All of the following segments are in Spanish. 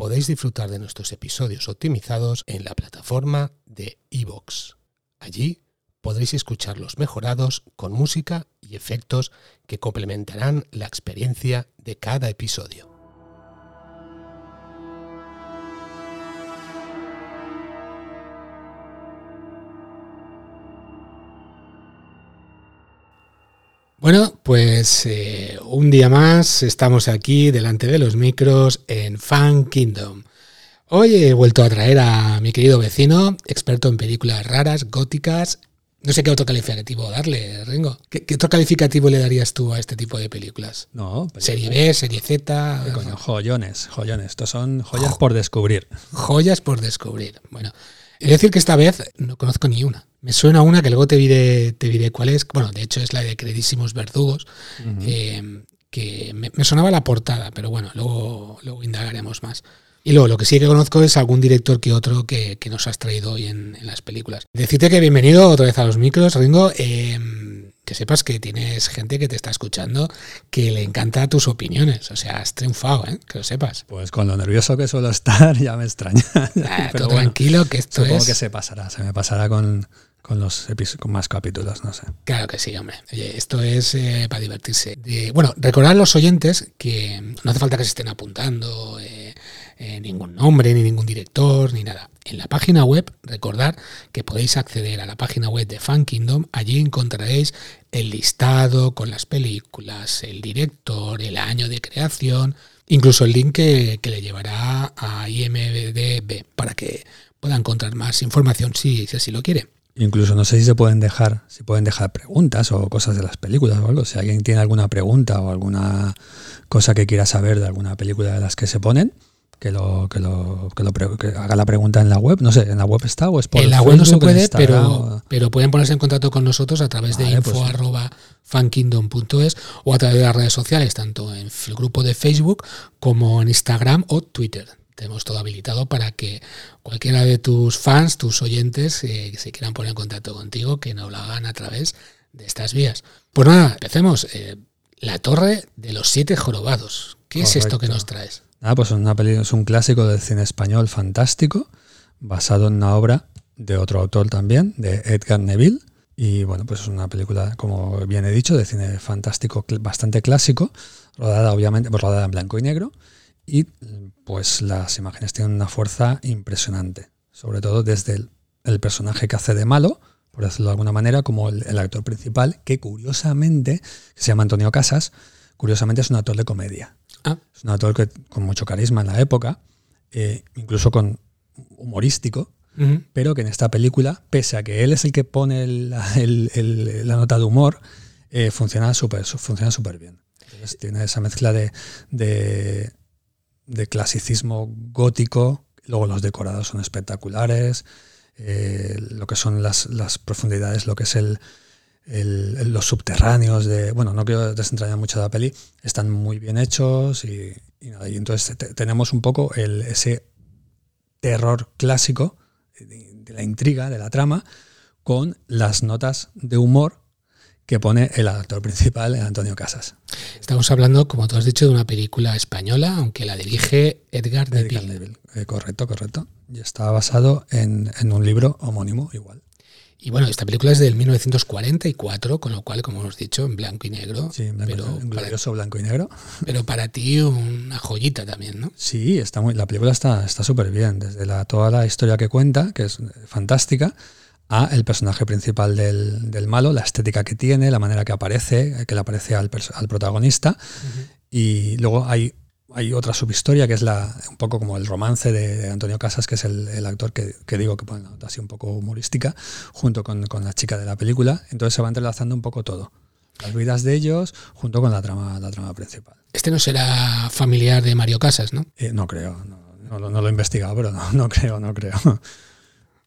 podéis disfrutar de nuestros episodios optimizados en la plataforma de iVoox. Allí podréis escucharlos mejorados con música y efectos que complementarán la experiencia de cada episodio. Bueno, pues eh, un día más estamos aquí delante de los micros en Fan Kingdom. Hoy he vuelto a traer a mi querido vecino, experto en películas raras, góticas. No sé qué otro calificativo darle, Ringo. ¿Qué, qué otro calificativo le darías tú a este tipo de películas? No, pero- Serie B, serie Z. ¿Qué coño? Joyones, joyones. Estos son joyas por descubrir. Joyas por descubrir. Bueno, he de decir que esta vez no conozco ni una. Me suena una que luego te diré, te diré cuál es. Bueno, de hecho es la de Queridísimos Verdugos, eh, que me, me sonaba la portada, pero bueno, luego, luego indagaremos más. Y luego lo que sí que conozco es algún director que otro que, que nos has traído hoy en, en las películas. Decirte que bienvenido otra vez a los micros, Ringo. eh, que sepas que tienes gente que te está escuchando que le encanta tus opiniones. O sea, has triunfado, ¿eh? que lo sepas. Pues con lo nervioso que suelo estar, ya me extraña. Ah, Pero bueno, tranquilo, que esto supongo es. que se pasará. Se me pasará con, con los con más capítulos, no sé. Claro que sí, hombre. Esto es eh, para divertirse. Bueno, recordar a los oyentes que no hace falta que se estén apuntando eh, eh, ningún nombre, ni ningún director, ni nada. En la página web, recordar que podéis acceder a la página web de Fan Kingdom. Allí encontraréis el listado con las películas, el director, el año de creación, incluso el link que, que le llevará a IMDB para que pueda encontrar más información si, si así lo quiere. Incluso no sé si se pueden dejar, si pueden dejar preguntas o cosas de las películas o algo. Si alguien tiene alguna pregunta o alguna cosa que quiera saber de alguna película de las que se ponen, que lo, que lo, que lo que haga la pregunta en la web. No sé, en la web está o es por en la web no se puede, pero, pero pueden ponerse en contacto con nosotros a través de Vale, info pues arroba fankingdom.es o a través de las redes sociales, tanto en el grupo de Facebook como en Instagram o Twitter. Tenemos todo habilitado para que cualquiera de tus fans, tus oyentes, eh, que se quieran poner en contacto contigo, que nos lo hagan a través de estas vías. Pues nada, empecemos. Eh, la Torre de los Siete Jorobados. ¿Qué es esto que nos traes? Nada, pues es, una peli- es un clásico del cine español fantástico, basado en una obra de otro autor también, de Edgar Neville. Y bueno, pues es una película, como bien he dicho, de cine fantástico bastante clásico, rodada obviamente, pues rodada en blanco y negro. Y pues las imágenes tienen una fuerza impresionante, sobre todo desde el, el personaje que hace de malo, por decirlo de alguna manera, como el, el actor principal, que curiosamente, que se llama Antonio Casas, curiosamente es un actor de comedia. Ah, Es un actor que, con mucho carisma en la época, eh, incluso con humorístico, pero que en esta película, pese a que él es el que pone el- la, el- el- la nota de humor, eh, funciona súper funciona súper bien. Entonces, tiene esa mezcla de, de, de clasicismo gótico, luego los decorados son espectaculares, eh, lo que son las, las profundidades, lo que es el, los subterráneos de bueno no quiero desentrañar mucho de la peli están muy bien hechos y, nada y entonces te- tenemos un poco el, ese terror clásico de la intriga de la trama con las notas de humor que pone el actor principal Antonio Casas Estamos hablando, como tú has dicho, de una película española, aunque la dirige Edgar Edgar Neville. Neville. Eh, correcto correcto y está basado en, en un libro homónimo igual Y bueno, esta película es del 1944, con lo cual, como hemos dicho, en blanco y negro. sí en blanco- pero, en para, glorioso blanco y negro pero para ti una joyita también, ¿no? Sí, está muy, la película está está súper bien, desde la, toda la historia que cuenta, que es fantástica, a el personaje principal del, del malo, la estética que tiene, la manera que aparece, que le aparece al, al protagonista. Y luego hay, hay otra subhistoria que es la, un poco como el romance de, de Antonio Casas, que es el, el actor que, que digo que pone una nota así un poco humorística, junto con, con la chica de la película. Entonces se va entrelazando un poco todo. Las vidas de ellos junto con la trama, la trama principal. Este no será familiar de Mario Casas, ¿no? Eh, no creo, no. No, no lo he investigado, pero no, no creo, no creo.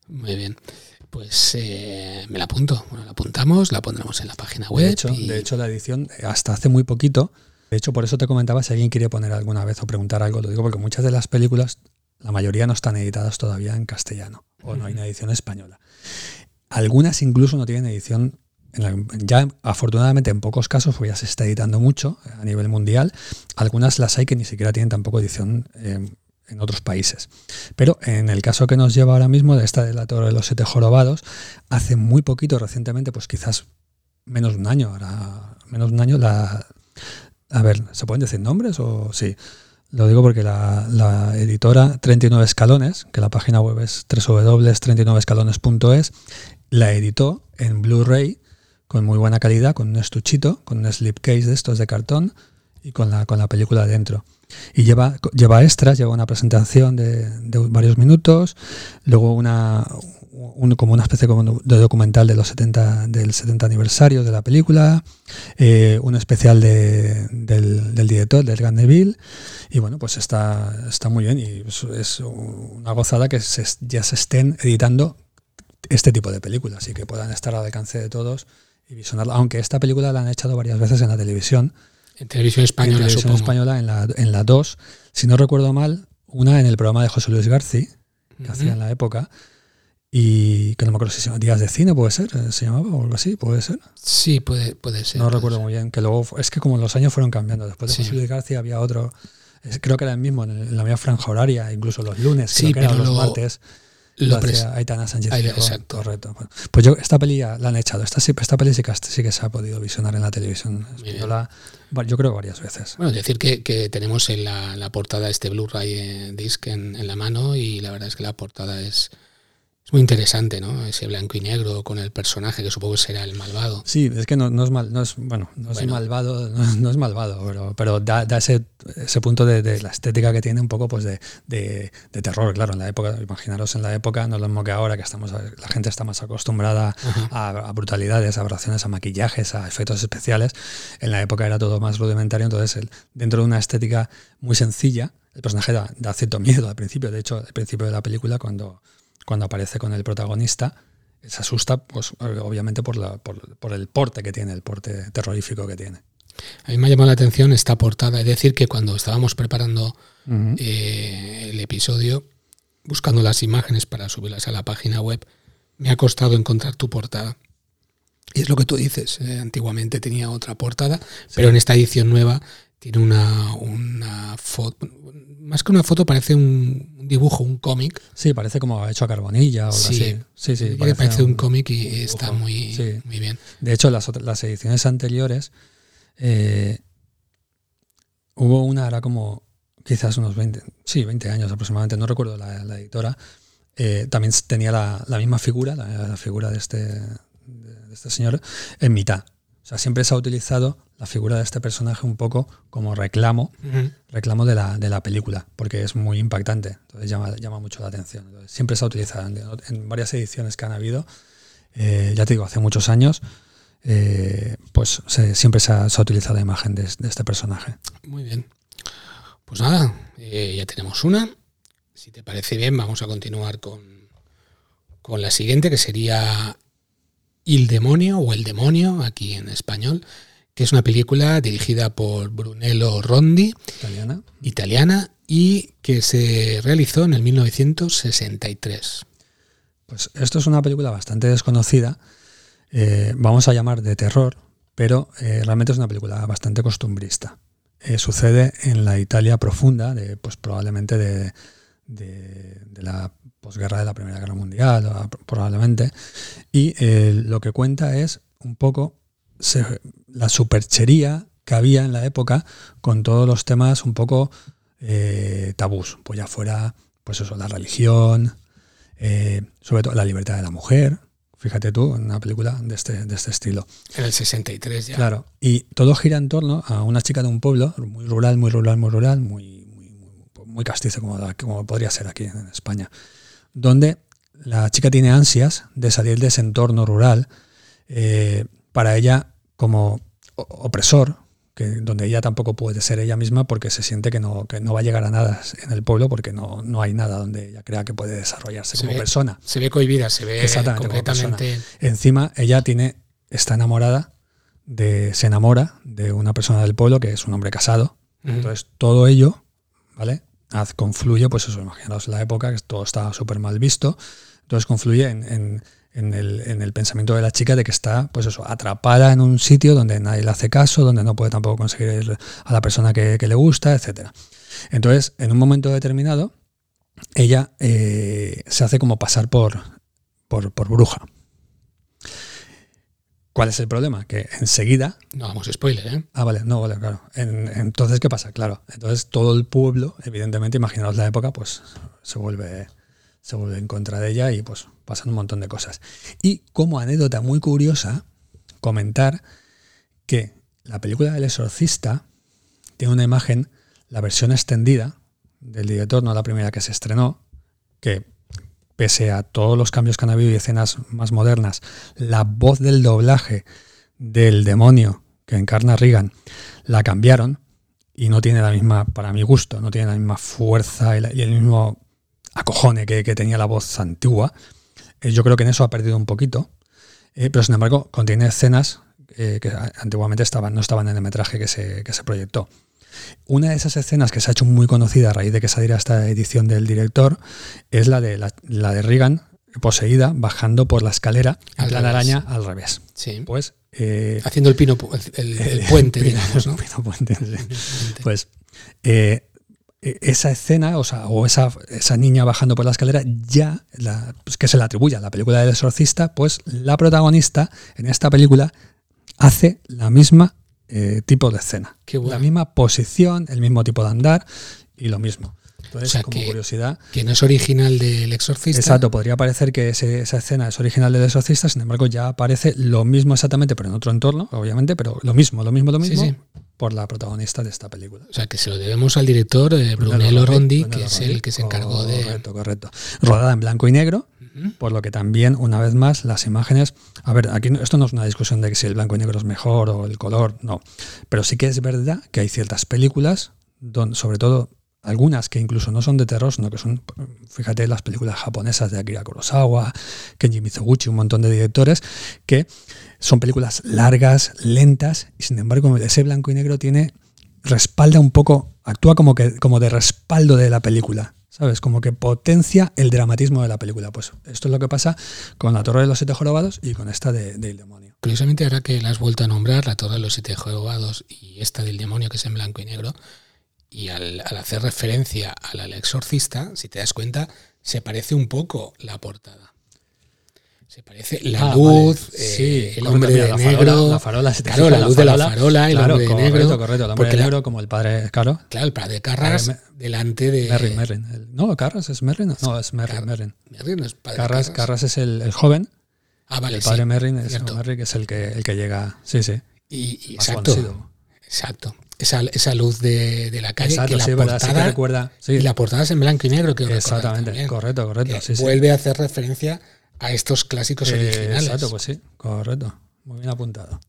Muy bien. Pues eh, me la apunto. Bueno, la apuntamos, la pondremos en la página web. De hecho, y- de hecho, la edición, eh, hasta hace muy poquito, de hecho, por eso te comentaba si alguien quiere poner alguna vez o preguntar algo, lo digo porque muchas de las películas, la mayoría no están editadas todavía en castellano o no hay una edición española. Algunas incluso no tienen edición, en la- ya afortunadamente en pocos casos, porque ya se está editando mucho a nivel mundial, algunas las hay que ni siquiera tienen tampoco edición eh, en otros países. Pero en el caso que nos lleva ahora mismo, de esta de la Torre de los Siete Jorobados, hace muy poquito, recientemente, pues quizás menos de un año, ahora menos de un año, la, a ver, ¿se pueden decir nombres o sí? Lo digo porque la, la editora 39 Escalones, que la página web es www.39escalones.es, la editó en Blu-ray con muy buena calidad, con un estuchito, con un slipcase de estos de cartón y con la, con la película dentro. Y lleva, lleva extras, lleva una presentación de, de varios minutos, luego una, un- como una especie de documental de los 70, del 70 aniversario de la película, eh, un especial de- del, del director, del Neville, y bueno, pues está, está muy bien y es, es una gozada que se- ya se estén editando este tipo de películas y que puedan estar al alcance de todos y visionarla. Aunque esta película la han echado varias veces en la televisión, en televisión en española, televisión supongo. española en la, en la 2, si no recuerdo mal, una en el programa de José Luis García, que Ujú. hacía en la época, y que no me acuerdo si se llama Días de Cine, puede ser, eh, se llamaba o algo así, puede ser. Sí, puede, puede ser. No puede recuerdo ser. muy bien, que luego, es que como los años fueron cambiando, después de Sí. José Luis García había otro, creo que era el mismo, en, el- en la misma franja horaria, incluso los lunes, Sí, creo que eran los lo- martes. Lo hacía Aitana Sánchez exacto. correcto. Pues yo, esta peli ya la han echado. Esta, esta peli sí que, sí que se ha podido visionar en la televisión bien. española, va- yo creo varias veces. Bueno, decir que, que tenemos en la, la portada este Blu-ray eh, disc en, en la mano y la verdad es que la portada es, es muy interesante, ¿no? Ese blanco y negro con el personaje que supongo que será el malvado. Sí, es que no, no es mal, no es bueno, no es Bueno. malvado, no, es- no es malvado, pero, pero da, da ese, ese punto de, de la estética que tiene un poco pues de, de- de terror, claro, en la época, imaginaros en la época, no es lo mismo que ahora, que estamos la gente está más acostumbrada a brutalidades, a aberraciones, a maquillajes, a efectos especiales. En la época era todo más rudimentario, entonces el- dentro de una estética muy sencilla, el personaje da, da cierto miedo al principio. De hecho, al principio de la película, cuando, cuando aparece con el protagonista, se asusta, pues obviamente por, la, por, por el porte que tiene, el porte terrorífico que tiene. A mí me ha llamado la atención esta portada. Es decir, que cuando estábamos preparando eh, el episodio, buscando las imágenes para subirlas a la página web, me ha costado encontrar tu portada. Y es lo que tú dices, eh, antiguamente tenía otra portada, pero en esta edición nueva tiene una, una foto, más que una foto parece un, dibujo, un cómic. Sí, parece como hecho a carbonilla o algo Sí. así. Sí, sí, que parece un, cómic y está muy, Sí. muy bien. De hecho, las, las ediciones anteriores eh, hubo una, era como quizás unos 20, sí, 20 años aproximadamente, no recuerdo la, la editora, eh, también tenía la, la misma figura, la, la figura de este, de este señor, en mitad. O sea, siempre se ha utilizado la figura de este personaje un poco como reclamo, reclamo de la, de la película, porque es muy impactante, entonces llama, llama mucho la atención. Entonces, siempre se ha utilizado en, en varias ediciones que han habido, eh, ya te digo, hace muchos años, eh, pues se- siempre se ha, se ha utilizado la imagen de, de este personaje. Muy bien. Pues nada, eh, ya tenemos una. Si te parece bien, vamos a continuar con, con la siguiente, que sería Il Demonio o El Demonio, aquí en español, que es una película dirigida por Brunello Rondi, Italiana. italiana, y que se realizó en el 1963. Pues esto es una película bastante desconocida, eh, vamos a llamar de terror, pero eh, realmente es una película bastante costumbrista. Eh, sucede en la Italia profunda, de, pues probablemente de, de- de la posguerra de la Primera Guerra Mundial, o probablemente, y eh, lo que cuenta es un poco se- la superchería que había en la época con todos los temas un poco eh, tabús, pues ya fuera pues eso, la religión, eh, sobre todo la libertad de la mujer. Fíjate tú, en una película de este, de este estilo. En el 63 ya. Claro. Y todo gira en torno a una chica de un pueblo muy rural, muy rural, muy rural, muy, muy, muy, castizo como, como podría ser aquí en España, donde la chica tiene ansias de salir de ese entorno rural, eh, para ella como opresor, que, donde ella tampoco puede ser ella misma porque se siente que no, que no va a llegar a nada en el pueblo porque no, no hay nada donde ella crea que puede desarrollarse como persona. Se ve cohibida, se ve completamente. Encima, ella tiene, está enamorada de, se enamora de una persona del pueblo que es un hombre casado. Entonces, todo ello, ¿vale? Confluye, pues eso, imaginaos la época que todo estaba súper mal visto. Entonces confluye en en el, en el, pensamiento de la chica de que está, pues eso, atrapada en un sitio donde nadie le hace caso, donde no puede tampoco conseguir a la persona que, le gusta, etc. Entonces, en un momento determinado, ella eh, se hace como pasar por, por, bruja. ¿Cuál es el problema? Que enseguida. No vamos spoiler, ¿eh? Ah, vale, no, vale, claro. entonces, ¿qué pasa? Claro. Entonces, todo el pueblo, evidentemente, imaginaos la época, pues se vuelve se vuelve en contra de ella y pues pasan un montón de cosas. Y como anécdota muy curiosa, comentar que la película del exorcista tiene una imagen, la versión extendida del director, no la primera que se estrenó, que pese a todos los cambios que han habido y escenas más modernas, la voz del doblaje del demonio que encarna Regan la cambiaron y no tiene la misma, para mi gusto, no tiene la misma fuerza y el mismo acojone que, que tenía la voz antigua. Eh, yo creo que en eso ha perdido un poquito, eh, pero sin embargo contiene escenas eh, que antiguamente estaban, no estaban en el metraje que se, que se proyectó. Una de esas escenas que se ha hecho muy conocida a raíz de que saliera esta edición del director es la de, la, de Reagan poseída bajando por la escalera en plan araña al revés. Sí. Pues, Haciendo el pino el, puente, digamos, ¿no? Pino puente, Pues e, esa escena, o, sea, o esa, esa, niña bajando por la escalera, ya, la, pues, que se le atribuye a la película del exorcista, pues la protagonista en esta película hace la misma eh, tipo de escena. La misma posición, el mismo tipo de andar y lo mismo. Entonces, como curiosidad. Que no es original del exorcista. Exacto, podría parecer que esa escena es original del exorcista, sin embargo, ya aparece lo mismo exactamente, pero en otro entorno, obviamente, pero lo mismo, lo mismo, lo mismo. Por la protagonista de esta película. O sea, que se lo debemos al director eh, Brunello, Rondi, que es el que se encargó de. Correcto, correcto. Rodada en blanco y negro, por lo que también, una vez más, las imágenes. A ver, aquí esto no es una discusión de que si el blanco y negro es mejor o el color, no. Pero sí que es verdad que hay ciertas películas, sobre todo algunas que incluso no son de terror, sino que son, fíjate, las películas japonesas de Akira Kurosawa, Kenji Mizoguchi, un montón de directores, que son películas largas, lentas, y sin embargo ese blanco y negro tiene, respalda un poco, actúa como, que, como de respaldo de la película. ¿Sabes? Como que potencia el dramatismo de la película. Pues esto es lo que pasa con La Torre de los Siete Jorobados y con esta de, del Demonio. Curiosamente, ahora que la has vuelto a nombrar, La Torre de los Siete Jorobados y esta del Demonio, que es en blanco y negro, y al, hacer referencia a la exorcista, si te das cuenta, se parece un poco la portada. Se parece la ah, luz, eh, el hombre de negro. la farola, claro, la luz de la farola, el hombre de negro. Correcto, el hombre de negro como el padre, claro. Claro, el padre de Carras delante de. Merrin, Merrin. no, Carras es Merrin. No, es Merrin, Merrin. Merrin es padre Carras, Carras. es el, el, joven. Ah, vale. el padre Merrin es, Merrin, que es el que, el que llega. Sí, sí. Y, exacto. Exacto esa, esa luz de, de, la calle que la portada recuerda, y la portada es en blanco y negro que exactamente correcto correcto vuelve a hacer referencia a estos clásicos eh, originales. exacto pues sí correcto. Muy bien apuntado.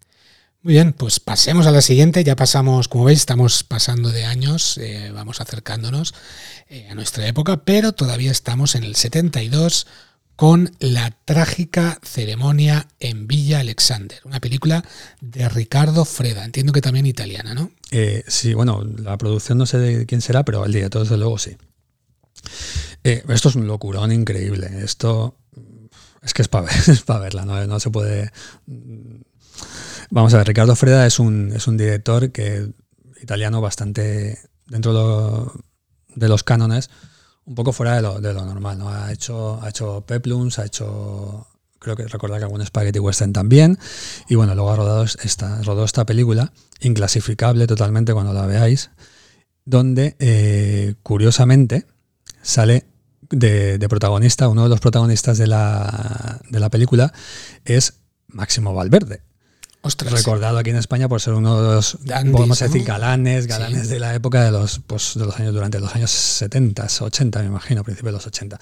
Muy bien pues pasemos a la siguiente. Ya pasamos como veis estamos pasando de años eh, vamos acercándonos eh, a nuestra época pero todavía estamos en el 72 con La trágica ceremonia en Villa Alexander, una película de Ricardo Freda, entiendo que también italiana, ¿no? Eh, sí, bueno, la producción no sé de quién será, pero el director desde luego sí. Esto es un locurón increíble, esto es que es para ver, verla, ¿no? se puede... Vamos a ver, Ricardo Freda es un, es un director que italiano bastante dentro de los cánones, un poco fuera de lo, de lo normal, ¿no? Ha hecho, ha hecho Peplums, ha hecho, creo que recordar que algún Spaghetti Western también, y bueno, luego ha rodado esta, rodó esta película, inclasificable totalmente cuando la veáis, donde, eh, curiosamente, sale de, de, protagonista, uno de los protagonistas de la, de la película es Máximo Valverde, recordado aquí en España por ser uno de los, podemos decir, galanes, galanes de la época de los, pues, de los años, durante los años 70, 80, me imagino, principios de los 80.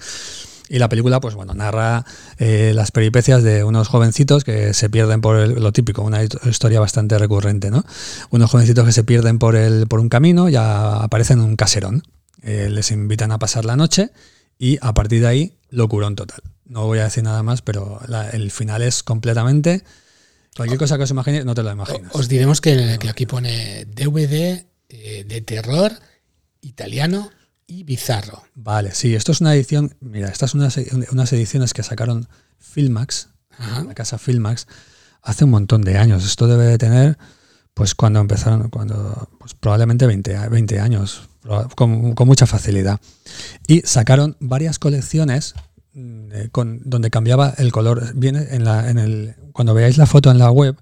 Y la película, pues bueno, narra eh, las peripecias de unos jovencitos que se pierden por el- lo típico, una historia bastante recurrente, ¿no? Unos jovencitos que se pierden por, el, por un camino y a- aparecen en un caserón. Eh, les invitan a pasar la noche y a partir de ahí, locurón total. No voy a decir nada más, pero la- el final es completamente... Cualquier cosa que os imagines, no te lo imaginas. Os diremos que, que aquí pone DVD eh, de terror italiano y bizarro. Vale, sí, esto es una edición. Mira, estas son unas, unas ediciones que sacaron Filmax, Ajá. la casa Filmax, hace un montón de años. Esto debe de tener, pues cuando empezaron, cuando, pues probablemente 20, a- 20 años, con, mucha facilidad. Y sacaron varias colecciones mm, eh, con, donde cambiaba el color. Viene en la, en el, cuando veáis la foto en la web,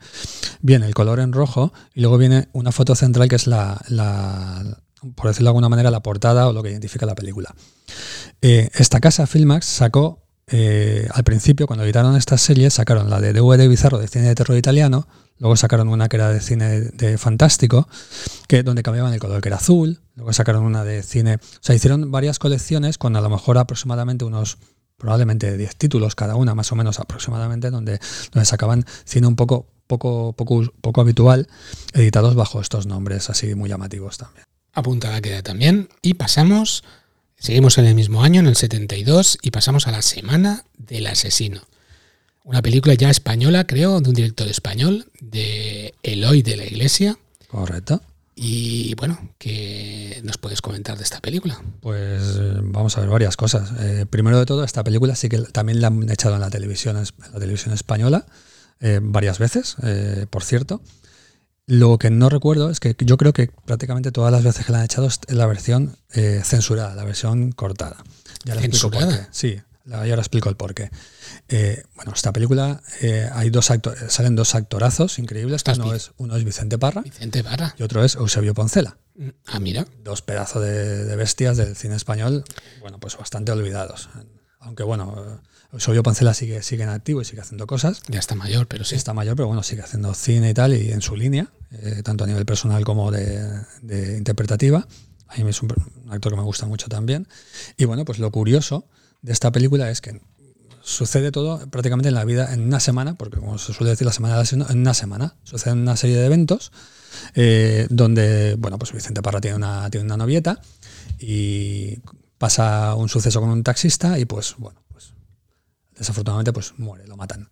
viene el color en rojo y luego viene una foto central que es la, la- por decirlo de alguna manera, la portada o lo que identifica la película. Eh, esta casa, Filmax, sacó eh, al principio, cuando editaron estas series, sacaron la de DVD Bizarro de cine de terror italiano, luego sacaron una que era de cine de fantástico, que donde cambiaban el color, que era azul, luego sacaron una de cine, o sea, hicieron varias colecciones con a lo mejor aproximadamente unos probablemente 10 títulos cada una, más o menos aproximadamente, donde, donde sacaban cine un poco, poco, poco, poco habitual, editados bajo estos nombres así muy llamativos también. Apuntada queda también. Y pasamos, seguimos en el mismo año, en el 72, y pasamos a la Semana del Asesino. Una película ya española, creo, de un director español, de Eloy de la Iglesia. Correcto. Y bueno, ¿qué nos puedes comentar de esta película? Pues vamos a ver varias cosas. Eh, primero de todo, esta película sí que también la han echado en la televisión, en la televisión española eh, varias veces, eh, por cierto. Lo que no recuerdo es que yo creo que prácticamente todas las veces que la han echado es la versión eh, censurada, la versión cortada. Ya le explico por qué. Sí, ahora explico el porqué. Eh, bueno, esta película eh, hay dos acto- salen dos actorazos increíbles. Estás Uno es, uno es Vicente Parra Vicente y otro es Eusebio Poncela Ah, mira. dos pedazos de, de bestias del cine español, bueno, pues bastante olvidados. Aunque bueno, Eusebio Pancela sigue, sigue en activo y sigue haciendo cosas. Ya está mayor, pero sí. Está mayor, pero bueno, sigue haciendo cine y tal, y en su línea, eh, tanto a nivel personal como de, de interpretativa. A mí es un, actor que me gusta mucho también. Y bueno, pues lo curioso de esta película es que sucede todo prácticamente en la vida en una semana, porque como se suele decir la semana del asesino, en una semana. Suceden una serie de eventos eh, donde, bueno, pues Vicente Parra tiene una, tiene una novieta y pasa un suceso con un taxista y pues, bueno, desafortunadamente pues muere, lo matan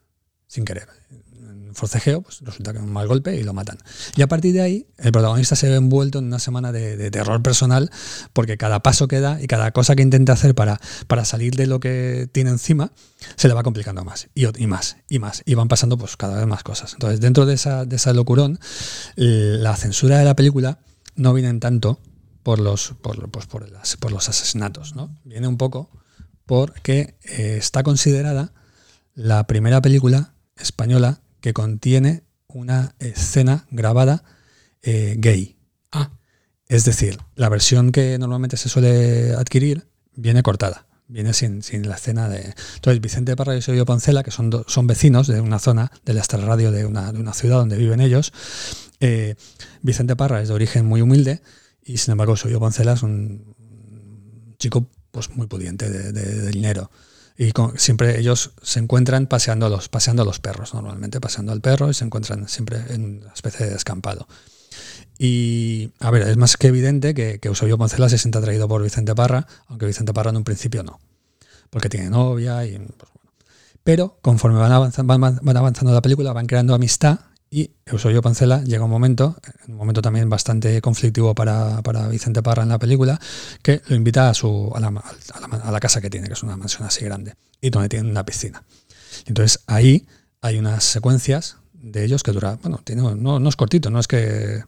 sin querer. En forcejeo, pues resulta que un mal golpe y lo matan. Y a partir de ahí, el protagonista se ve envuelto en una semana de, terror personal, porque cada paso que da y cada cosa que intenta hacer para, para salir de lo que tiene encima, se le va complicando más, y, y más, y más. Y van pasando pues cada vez más cosas. Entonces, dentro de esa, de locurón, la censura de la película no viene tanto por los, por, pues, por los asesinatos, ¿no? Viene un poco porque eh, está considerada la primera película española que contiene una escena grabada eh, gay. Ah, Es decir, la versión que normalmente se suele adquirir viene cortada, viene sin, sin la escena de... Entonces, Vicente Parra y Eusebio Poncela, que son, do- son vecinos de una zona del extrarradio de una, de una ciudad donde viven ellos, eh, Vicente Parra es de origen muy humilde y sin embargo Eusebio Poncela es un chico pues muy pudiente de, dinero. Y siempre ellos se encuentran paseando los, paseando a los perros, normalmente paseando al perro y se encuentran siempre en una especie de descampado. Y, a ver, es más que evidente que, que Eusebio Poncela se siente atraído por Vicente Parra, aunque Vicente Parra en un principio no, porque tiene novia y... pues. Pero conforme van avanzando, van, van avanzando la película, van creando amistad y Eusebio Pancela llega un momento, un momento también bastante conflictivo para, para Vicente Parra en la película, que lo invita a, su, a, la, a, la, a la casa que tiene, que es una mansión así grande, y donde tiene una piscina. Entonces ahí hay unas secuencias de ellos que dura, bueno, tiene, no, no es cortito, no es que...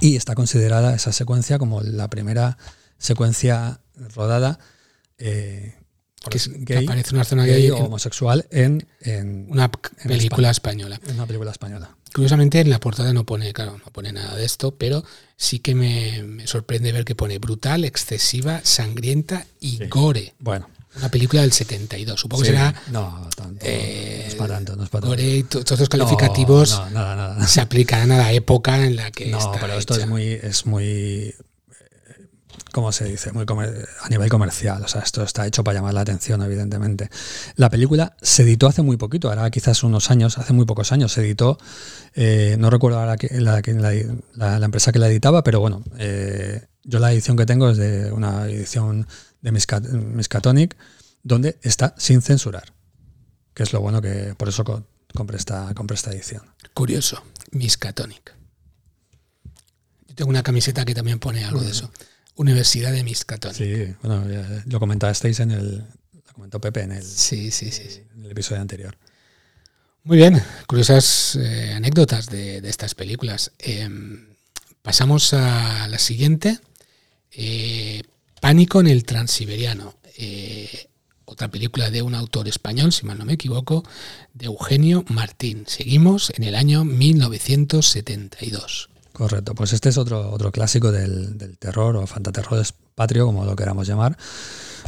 Y está considerada esa secuencia como la primera secuencia rodada eh, que, es- que gay, aparece una zona gay gay o homosexual en, en una en película española. en una película española. Curiosamente en la portada no pone, claro, no pone nada de esto, pero sí que me, me sorprende ver que pone brutal, excesiva, sangrienta y Sí. gore. Bueno, Una película del 72. Supongo sí, que será no, tanto, eh, no es para tanto, no es para tanto. gore y to- todos los calificativos No, no, nada, nada. se aplicarán a la época en la que No, está pero esto hecha. es muy, es muy, ¿cómo se dice? Muy a nivel comercial. O sea, esto está hecho para llamar la atención, evidentemente. La película se editó hace muy poquito, ahora quizás unos años, hace muy pocos años se editó. eh, no recuerdo ahora que- la, empresa que la editaba, pero bueno, eh, yo la edición que tengo es de una edición de Miska- Miskatonic, donde está sin censurar. Que es lo bueno que por eso co- compré esta, compré esta edición. Curioso. Miskatonic. Yo tengo una camiseta que también pone algo de eso. Universidad de Miskatonic. Sí, bueno, ya lo comentasteis en el. Lo comentó Pepe en el, Sí, sí, sí. sí. en el episodio anterior. Muy bien, curiosas eh, anécdotas de, de estas películas. Em, pasamos a la siguiente. Eh, Pánico en el Transiberiano. Eh, otra película de un autor español, si mal no me equivoco, de Eugenio Martín. Seguimos en el año 1972. Correcto, pues este es otro, otro clásico del, del terror o fantaterror patrio, como lo queramos llamar,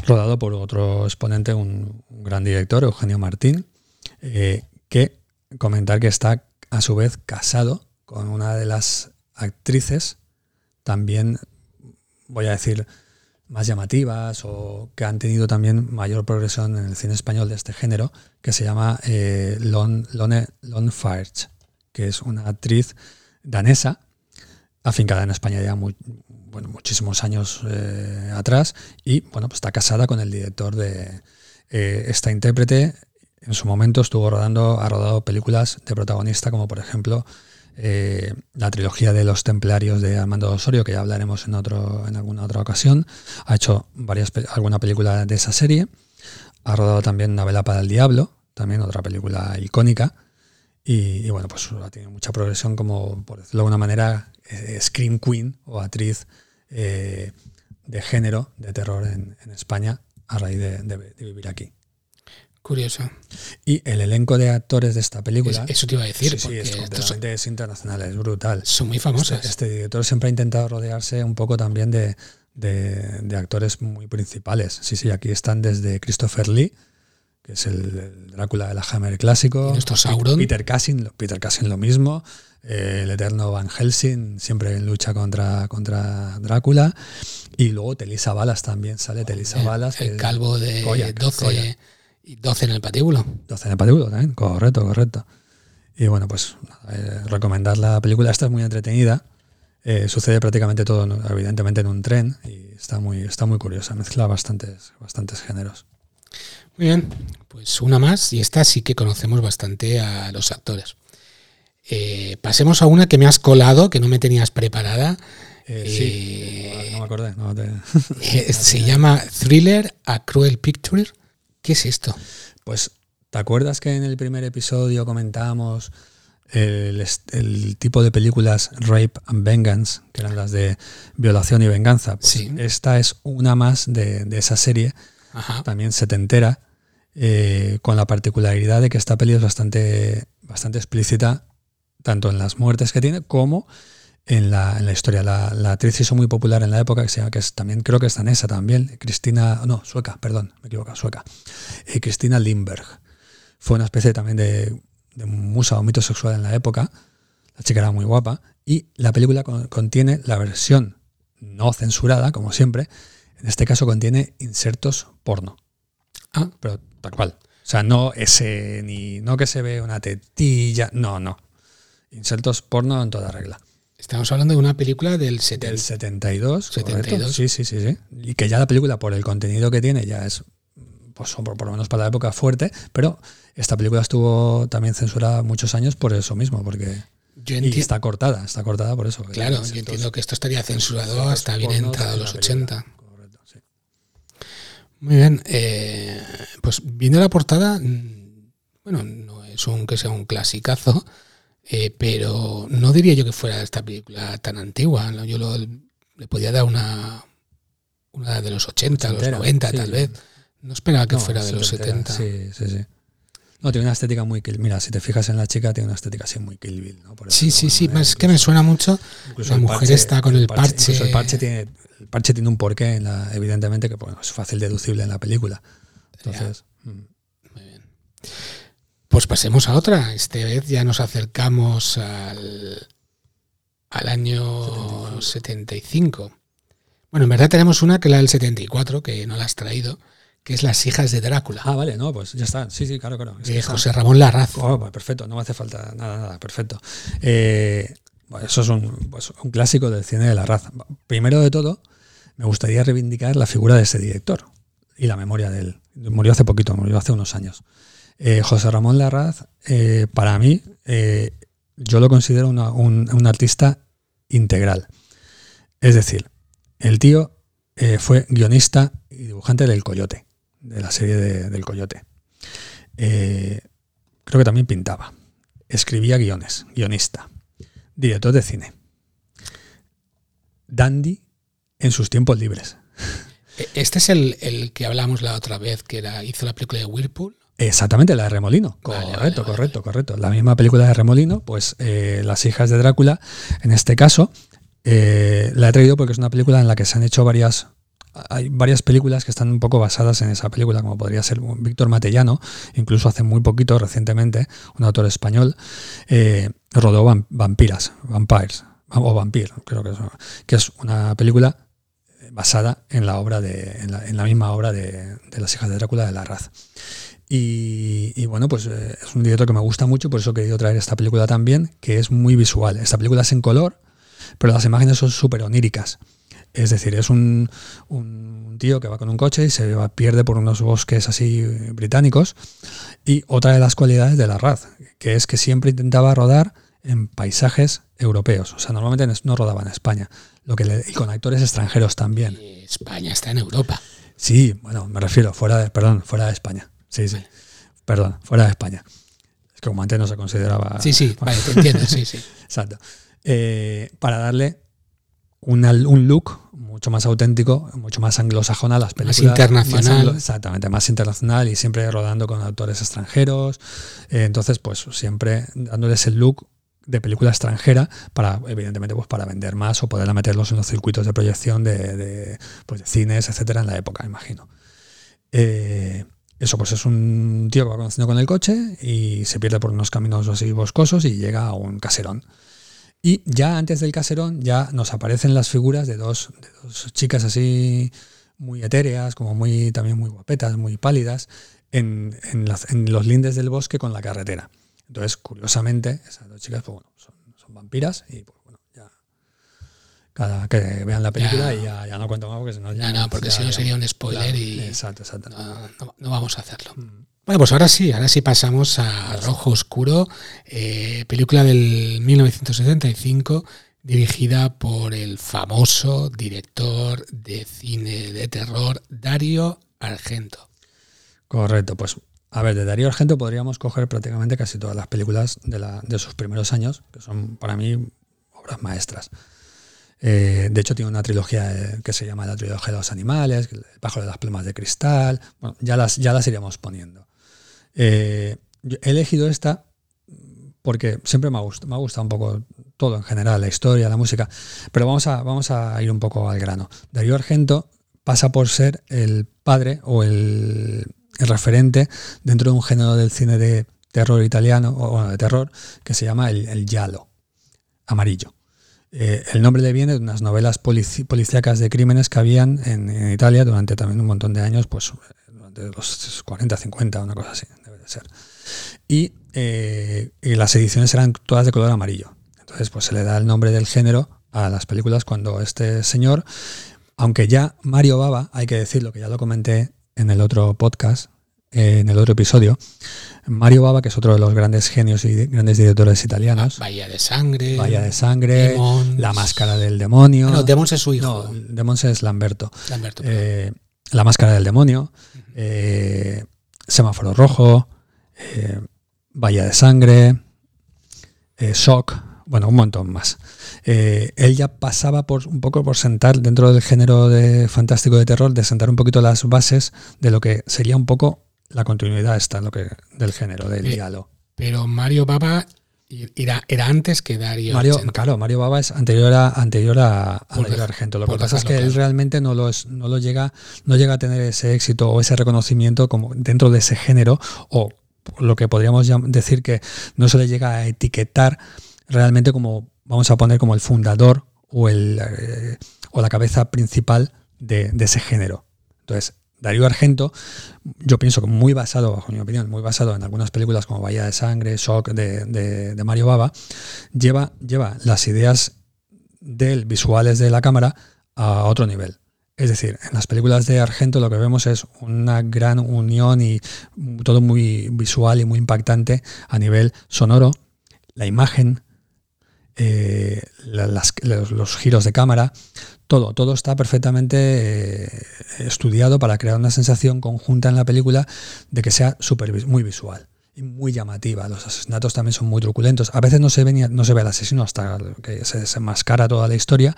rodado por otro exponente, un, gran director, Eugenio Martín, eh, que comentar que está a su vez casado con una de las actrices también, voy a decir, más llamativas o que han tenido también mayor progresión en el cine español de este género, que se llama eh, Lon, Lone, Lon que es una actriz danesa, afincada en España ya bueno, muchísimos años eh, atrás, y bueno, pues está casada con el director de eh, esta intérprete. En su momento estuvo rodando, ha rodado películas de protagonista, como por ejemplo eh, la trilogía de los templarios de Armando Osorio, que ya hablaremos en, otro, en alguna otra ocasión. Ha hecho varias, alguna película de esa serie. Ha rodado también Una vela para el diablo, también otra película icónica. Y, y bueno, pues ha tenido mucha progresión como, por decirlo de alguna manera, Scream Queen o actriz eh, de género de terror en, en España a raíz de, de- de vivir aquí. Curioso. Y el elenco de actores de esta película... Es- eso te iba a decir, sí, sí, porque es, estos es internacional, es brutal. son muy famosas. Este, este director siempre ha intentado rodearse un poco también de- de actores muy principales. Sí, sí, aquí están desde Christopher Lee, que es el, el Drácula de la Hammer clásico. Y nuestro Sauron. Peter lo- Peter Cushing lo mismo. eh, el eterno Van Helsing, siempre en lucha contra, contra Drácula. Y luego Telisa Balas también sale. Telisa el, Balas. el calvo de Kojak, 12 Kojak. y 12 en el patíbulo. 12 en el patíbulo también, correcto, correcto. Y bueno, pues eh, recomendar la película. Esta es muy entretenida. Eh, sucede prácticamente todo, evidentemente, en un tren y está muy, está muy curiosa. Mezcla bastantes, bastantes géneros. Muy bien, pues una más y esta sí que conocemos bastante a los actores. Eh, pasemos a una que me has colado, que no me tenías preparada. Eh, Eh, sí, no me acordé. no te- se llama Thriller, A Cruel Picture. ¿Qué es esto? Pues, ¿te acuerdas que en el primer episodio comentábamos el, tipo de películas Rape and Vengeance, que eran las de violación y venganza? Pues Sí. esta es una más de, de esa serie Ajá. también setentera, eh, con la particularidad de que esta peli es bastante, bastante explícita, tanto en las muertes que tiene como en la, en la historia. La, la actriz hizo muy popular en la época, que, se llama, que es, también creo que es danesa también, Cristina, no, sueca, perdón, me equivoco, sueca, eh, Cristina Lindberg. Fue una especie también de, de musa o mito sexual en la época, la chica era muy guapa, y la película con- contiene la versión no censurada, como siempre, en este caso contiene insertos porno. Ah. Pero tal cual. O sea, no ese, ni no que se ve una tetilla, no, no. Insertos porno en toda regla. Estamos hablando de una película del Del 70. 72. 72. correcto. Sí, sí, sí, sí. Y que ya la película, por el contenido que tiene, ya es, pues por, por lo menos para la época, fuerte. Pero esta película estuvo también censurada muchos años por eso mismo, porque. Yo Y está cortada, está cortada por eso. Claro, yo entiendo que esto estaría censurado hasta bien entrado en los la película. 80. Muy bien. eh, pues viendo la portada, mm, bueno, no es un que sea un clasicazo, eh, pero no diría yo que fuera esta película tan antigua. Yo lo- le podía dar una, una de los 80, los Ochentera, 90 sí. tal vez. No esperaba que No, fuera de los setentera, 70. Sí, sí, sí. No, tiene una estética muy Kill Mira, si te fijas en la chica, tiene una estética así muy Kill Bill, ¿no? Por Sí, sí, sí, es que me suena mucho. Incluso la mujer está con el parche. incluso el parche tiene, el parche tiene un porqué, en la, evidentemente, que bueno, es fácil deducible en la película. Entonces, mm, Muy bien. Pues pasemos a otra. Esta vez ya nos acercamos al, al año 75. Bueno, en verdad tenemos una que es la del 74, que no la has traído, que es Las hijas de Drácula. Ah, vale, no, pues ya está. Sí, sí, claro, claro. Es de José Ramón Larraz. Oh, pues perfecto, no me hace falta nada, nada, perfecto. Eh, eso es un, pues, un clásico del cine de la raza. Primero de todo, me gustaría reivindicar la figura de ese director y la memoria de él. Murió hace poquito, murió hace unos años. Eh, José Ramón Larraz, eh, para mí, eh, yo lo considero un, artista integral. Es decir, el tío fue guionista y dibujante del Coyote, de la serie de- del Coyote. Creo que también pintaba. Escribía guiones, guionista, director de cine. Dandy en sus tiempos libres. E- Este es el, el que hablamos la otra vez, que era, hizo la película de Whirlpool. Exactamente, la de Remolino. Vale, correcto, vale, vale, correcto, correcto. La misma película de Remolino, pues eh, Las hijas de Drácula, en este caso, eh, la he traído porque es una película en la que se han hecho varias. Hay varias películas que están un poco basadas en esa película, como podría ser Víctor Matellano, incluso hace muy poquito, recientemente, un autor español, eh, rodó Vam- Vampiras, Vampires, o Vampir, creo que es, que es una película basada en la obra de, en la, en la misma obra de, Las hijas de Drácula de Larraz. Y, y bueno, pues eh, es un director que me gusta mucho, por eso he querido traer esta película también, que es muy visual. Esta película es en color, pero las imágenes son súper oníricas. Es decir, es un, un tío que va con un coche y se pierde por unos bosques así británicos. Y otra de las cualidades de la Raz, que es que siempre intentaba rodar en paisajes europeos. O sea, normalmente no- rodaba en España. Lo que le- y con actores extranjeros también. Eh, España está en Europa. Sí, bueno, me refiero, fuera de, perdón, fuera de España. Sí, sí. Perdón, fuera de España. Es que como antes no se consideraba. Sí, sí, vale, te entiendo, sí, sí. Exacto. Eh, para darle una- un look mucho más auténtico, mucho más anglosajón a las películas. internacional. más anglo- exactamente, más internacional y siempre rodando con autores extranjeros. Eh, entonces, pues siempre dándoles el look de película extranjera para, evidentemente, pues para vender más o poder meterlos en los circuitos de proyección de, de, pues, de cines, etcétera, en la época, imagino. Eh, eso, pues es un tío que va conociendo con el coche y se pierde por unos caminos así boscosos y llega a un caserón. Y ya antes del caserón ya nos aparecen las figuras de dos, de dos chicas así muy etéreas, como muy también muy guapetas, muy pálidas, en, en las- en los lindes del bosque con la carretera. Entonces, curiosamente, esas dos chicas pues, bueno, son, son vampiras y pues, bueno, ya cada que vean la película Ya. y ya, ya no cuento más porque si no ya... No, no, porque si no sería un spoiler claro, y Exacto, exacto. no, no- no vamos a hacerlo. Mm. Bueno, pues ahora sí, ahora sí pasamos a Rojo Oscuro, eh, película del 1975, dirigida por el famoso director de cine de terror Dario Argento. Correcto, pues a ver, de Darío Argento podríamos coger prácticamente casi todas las películas de, sus primeros años, que son para mí obras maestras. Eh, de hecho, tiene una trilogía eh, que se llama La trilogía de los animales, El pájaro de las plumas de cristal. Bueno, ya las, ya las iremos poniendo. Eh, he elegido esta porque siempre me ha, gustado, me ha gustado un poco todo en general, la historia, la música, pero vamos a, vamos a ir un poco al grano. Darío Argento pasa por ser el padre o el, referente dentro de un género del cine de terror italiano, o bueno, de terror, que se llama el, el giallo, amarillo. Eh, el nombre le viene de unas novelas policíacas de crímenes que habían en, en Italia durante también un montón de años, pues durante los 40, 50, una cosa así, ser. Y, eh, y las ediciones eran todas de color amarillo. Entonces, pues se le da el nombre del género a las películas cuando este señor, aunque ya Mario Baba, hay que decirlo, que ya lo comenté en el otro podcast, eh, en el otro episodio, Mario Baba, que es otro de los grandes genios y grandes directores italianos, Bahía de Sangre. Valla de Sangre, Demons. La Máscara del Demonio. Ah, no, Demons es su hijo. No, Demons es Lamberto. Lamberto. Eh, la Máscara del Demonio, eh, Semáforo Rojo, eh, Bahía de Sangre, eh, Shock, bueno, un montón más. Eh, él ya pasaba por un poco por sentar dentro del género de fantástico de terror, de sentar un poquito las bases de lo que sería un poco la continuidad esta lo que, del género, del Eh, diálogo. Pero Mario Baba era, era antes que Dario Mario, Argento. claro, Mario Baba es anterior a, anterior a, a Argento. Lo que pasa es que él realmente no lo, es, no lo llega, no llega a tener ese éxito o ese reconocimiento como dentro de ese género, o lo que podríamos decir que no se le llega a etiquetar realmente como, vamos a poner como el fundador o el, eh, o la cabeza principal de, de ese género. Entonces, Darío Argento, yo pienso que muy basado, bajo mi opinión, muy basado en algunas películas como Bahía de Sangre, Shock de, de, Mario Baba, lleva, lleva las ideas del visuales de la cámara a otro nivel. Es decir, en las películas de Argento lo que vemos es una gran unión y todo muy visual y muy impactante a nivel sonoro, la imagen, eh, los, giros de cámara, todo, todo está perfectamente eh, estudiado para crear una sensación conjunta en la película de que sea super, muy visual muy llamativa. Los asesinatos también son muy truculentos. A veces no se ve, no se ve el asesino hasta que se desenmascara toda la historia,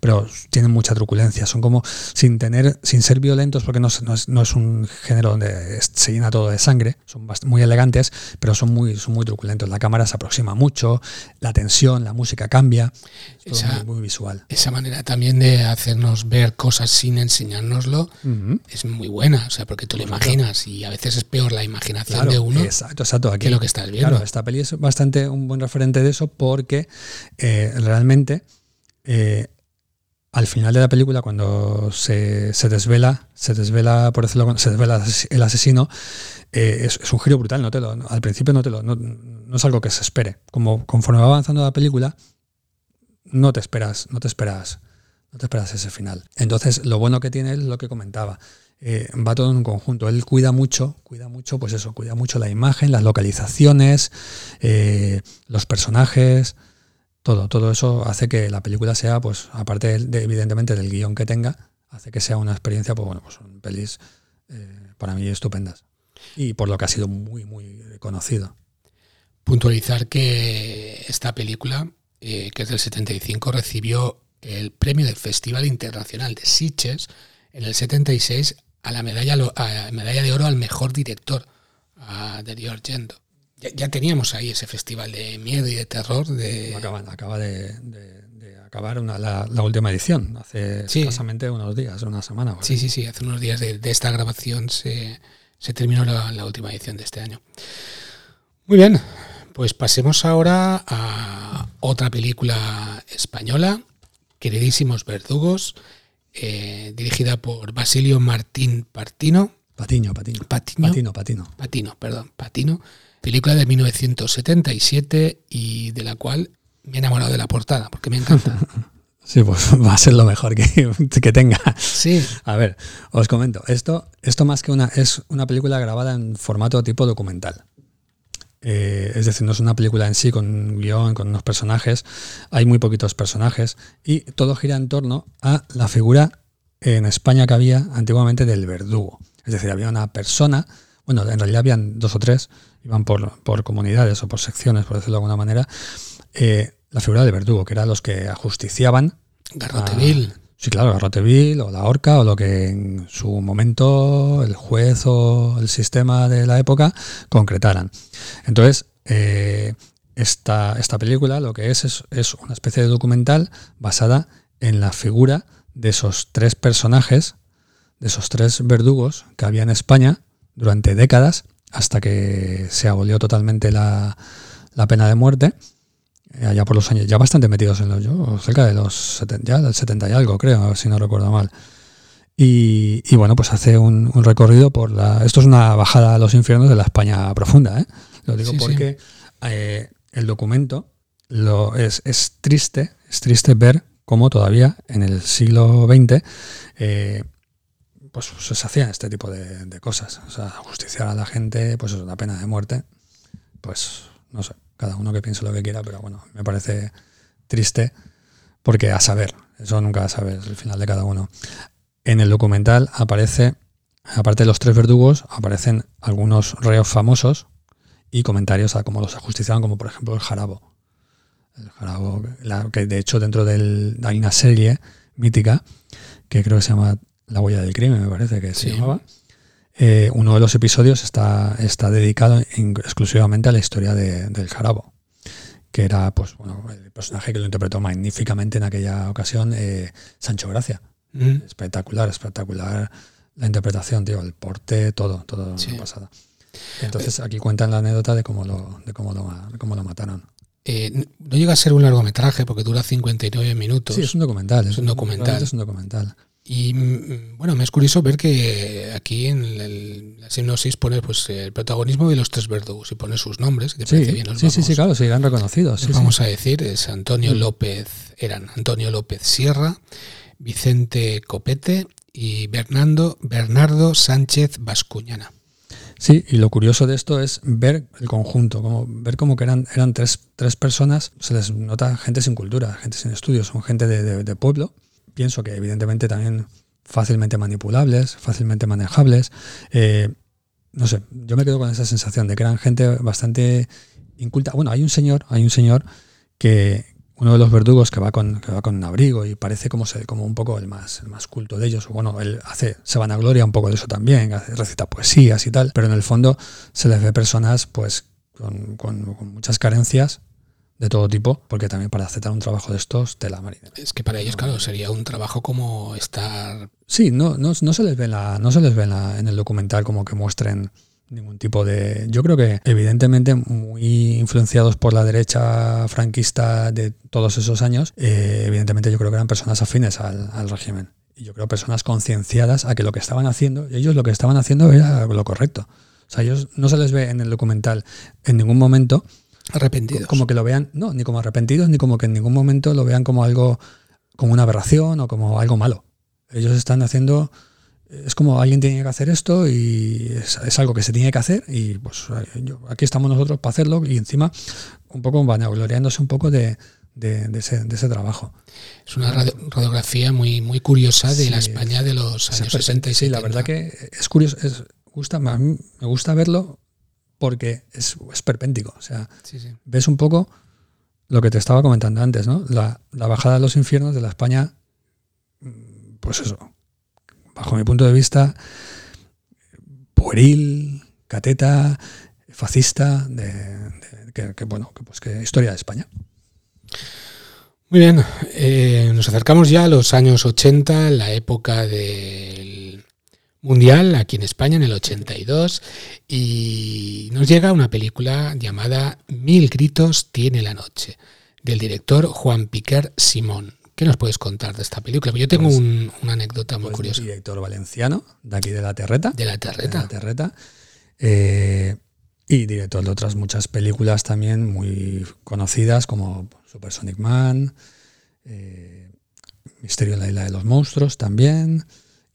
pero tienen mucha truculencia. Son como sin tener, sin ser violentos, porque no, no, es, un género donde se llena todo de sangre. Son muy elegantes, pero son muy, son muy truculentos. La cámara se aproxima mucho, la tensión, la música cambia. esa, muy, visual. Esa manera también de hacernos ver cosas sin enseñárnoslo es muy buena. O sea, porque tú lo imaginas y a veces es peor la imaginación de uno. Exacto, exacto. Aquí, lo que estás viendo. Claro, esta peli es bastante un buen referente de eso porque eh, realmente eh, al final de la película, cuando se, desvela, se desvela, por decirlo, se desvela el asesino, eh, es, un giro brutal. No te lo, al principio no te lo, no, es algo que se espere. Como conforme va avanzando la película, no te esperas, no te esperas, no te esperas ese final. Entonces, lo bueno que tiene es lo que comentaba. Eh, va todo en un conjunto. Él cuida mucho, cuida mucho, pues eso, cuida mucho la imagen, las localizaciones, eh, los personajes, todo, todo eso hace que la película sea, pues, aparte de, evidentemente del guion que tenga, hace que sea una experiencia, pues bueno, pues son pelis eh, para mí estupendas. Y por lo que ha sido muy, muy conocido. Puntualizar que esta película, que es del 75, recibió el premio del Festival Internacional de Sitges en el 76 a la medalla, a medalla de oro al mejor director de Dio Argento. Ya, teníamos ahí ese festival de miedo y de terror. De... Acaba, acaba de, acabar la, última edición, hace escasamente unos días, una semana. Sí, sí, sí, hace unos días de, esta grabación se, terminó la, última edición de este año. Muy bien, pues pasemos ahora a otra película española, Queridísimos Verdugos, eh, dirigida por Basilio Martín Partino. Patiño, Patiño. Patino, Patino. Patino, perdón, Patino. Película de 1977 y de la cual me he enamorado de la portada, porque me encanta. Sí, pues va a ser lo mejor que, que, tenga. Sí. A ver, os comento. Esto, esto más que una, es una película grabada en formato tipo documental. Eh, es decir, no es una película en sí con un guion, con unos personajes. Hay muy poquitos personajes y todo gira en torno a la figura en España que había antiguamente del verdugo. Es decir, había una persona, bueno, en realidad habían dos o tres, iban por, por comunidades o por secciones, por decirlo de alguna manera, eh, la figura del verdugo, que eran los que ajusticiaban. Garroteville. Sí, claro, Garroteville o la horca o lo que en su momento el juez o el sistema de la época concretaran. Entonces, eh, esta, esta, película lo que es, es, una especie de documental basada en la figura de esos tres personajes, de esos tres verdugos que había en España durante décadas hasta que se abolió totalmente la, pena de muerte allá por los años, ya bastante metidos en los, yo, cerca de los 70, ya del 70 y algo, creo, si no recuerdo mal. Y, bueno, pues hace un, recorrido por la. Esto es una bajada a los infiernos de la España profunda, ¿eh? Lo digo porque eh, el documento lo, es, es, triste, es triste ver cómo todavía en el siglo XX pues se hacían este tipo de, cosas. O sea, justiciar a la gente, pues es una pena de muerte. Pues no sé cada uno que piense lo que quiera, pero bueno, me parece triste porque a saber, eso nunca a saber, es el final de cada uno. En el documental aparece, aparte de los tres verdugos, aparecen algunos reos famosos y comentarios a cómo los ajusticiaban, como por ejemplo el jarabo. El jarabo, que de hecho dentro del, hay una serie mítica que creo que se llama La huella del crimen, me parece que se llamaba eh, uno de los episodios está, está dedicado exclusivamente a la historia del Jarabo, que era pues, bueno, el personaje que lo interpretó magníficamente en aquella ocasión, eh, Sancho Gracia. Espectacular, espectacular la interpretación, tío, el porte, todo, todo sí. pasada. Entonces aquí cuentan la anécdota de cómo lo, de cómo lo, cómo lo mataron. Eh, no llega a ser un largometraje porque dura 59 minutos. Sí, es un documental. Es un documental. Es un documental. Y mm, bueno, me es curioso ver que aquí en el, la sinopsis pone pues, el protagonismo de los tres verdugos y pone sus nombres. Que sí, bien, sí, sí, sí, claro, se irán reconocidos. Sí, vamos a decir, es Antonio López, eran Antonio López Sierra, Vicente Copete y Bernardo, Bernardo Sánchez Vascuñana. Sí, y lo curioso de esto es ver el conjunto, como ver como que eran, eran tres, tres personas, se les nota gente sin cultura, gente sin estudios, son gente de, de pueblo, pienso que evidentemente también fácilmente manipulables, fácilmente manejables. Eh, no sé, yo me quedo con esa sensación de que eran gente bastante inculta. Bueno, hay un señor, hay un señor que uno de los verdugos que va con que va con un abrigo y parece como como un poco el más el más culto de ellos. Bueno, él hace se van a gloria un poco de eso también, recita poesías y tal, pero en el fondo se les ve personas pues con muchas carencias de todo tipo, porque también para aceptar un trabajo de estos, te la marina. Es que para ellos, claro, sería un trabajo como estar... Sí, no, no, no se les ve, la, no se les ve en, el documental como que muestren ningún tipo de... Yo creo que evidentemente muy influenciados por la derecha franquista de todos esos años, eh, evidentemente yo creo que eran personas afines al, al régimen. Y yo creo personas concienciadas a que lo que estaban haciendo, ellos lo que estaban haciendo era lo correcto. O sea, ellos no se les ve en el documental en ningún momento Arrepentidos. Como que lo vean, no, ni como arrepentidos, ni como que en ningún momento lo vean como algo, como una aberración o como algo malo. Ellos están haciendo, es como alguien tiene que hacer esto y es, algo que se tiene que hacer y pues aquí estamos nosotros para hacerlo y encima un poco vanagloriándose un poco de, de, ese, de, ese, trabajo. Es una radiografía muy, muy curiosa de la España de los años 60 y Sí, la verdad que es curioso, es, gusta, me gusta verlo porque es esperpéntico. O sea, ves un poco lo que te estaba comentando antes, ¿no? La, bajada de los infiernos de la España, mm, pues eso, bajo mi punto de vista, pueril, cateta, fascista, de, que, bueno, que, pues que historia de España. Muy bien, eh, nos acercamos ya a los años 80, la época del mundial aquí en España en el 82 y nos llega una película llamada Mil gritos tiene la noche del director Juan Piquer Simón. ¿Qué nos puedes contar de esta película? Yo tengo pues, una anécdota muy pues, curiosa. Director valenciano, de aquí de La Terreta. De La Terreta. la Terreta. Eh, y director de otras muchas películas también muy conocidas como Supersonic Man, eh, Misterio en la Isla de los Monstruos también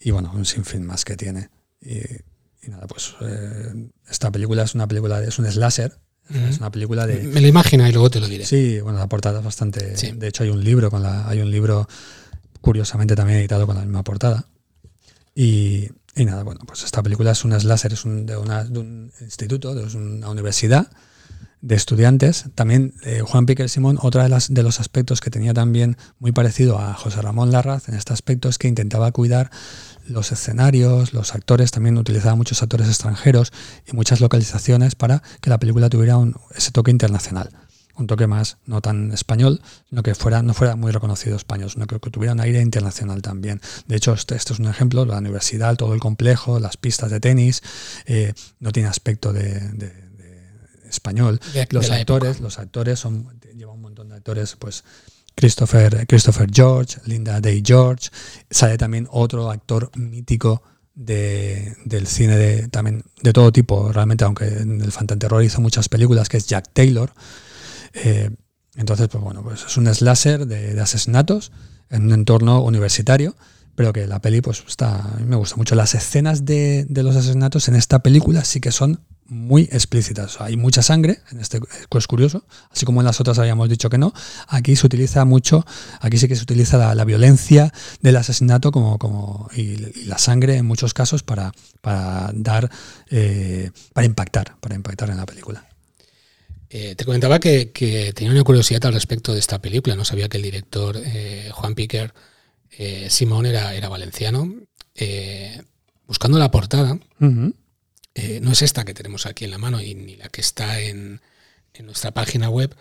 y bueno, un sinfín más que tiene. Y, nada, pues eh, esta película es una película, es un slasher, es una película de... Me lo imagino y luego te lo diré. Sí, bueno, la portada es bastante... De hecho hay un libro, con la, hay un libro curiosamente también editado con la misma portada. Y, y nada, bueno, pues esta película es un slasher, es un, de, una, de un instituto, de una universidad de estudiantes. También eh, Juan Piquer Simón, otro de, las, de los aspectos que tenía también muy parecido a José Ramón Larraz en este aspecto es que intentaba cuidar los escenarios, los actores, también utilizaba muchos actores extranjeros y muchas localizaciones para que la película tuviera un, ese toque internacional. Un toque más, no tan español, sino que fuera, no fuera muy reconocido español, sino que, tuviera un aire internacional también. De hecho, este, este, es un ejemplo, la universidad, todo el complejo, las pistas de tenis, eh, no tiene aspecto de español. los actores, los actores son, lleva un montón de actores, pues Christopher, Christopher George, Linda Day George, sale también otro actor mítico de, del cine de, también de todo tipo, realmente, aunque en el Fantanterror hizo muchas películas, que es Jack Taylor. Eh, entonces, pues bueno, pues es un slasher de, asesinatos en un entorno universitario, pero que la peli, pues está, a mí me gusta mucho. Las escenas de, de los asesinatos en esta película sí que son muy explícitas. hay mucha sangre, en este es curioso, así como en las otras habíamos dicho que no. Aquí se utiliza mucho, aquí sí que se utiliza la, violencia del asesinato como, como y, la sangre en muchos casos para, para dar, eh, para impactar, para impactar en la película. Eh, te comentaba que, tenía una curiosidad al respecto de esta película. No sabía que el director eh, Juan Piquer Simón era, era valenciano. buscando la portada, eh, no es esta que tenemos aquí en la mano y ni la que está en, nuestra página web,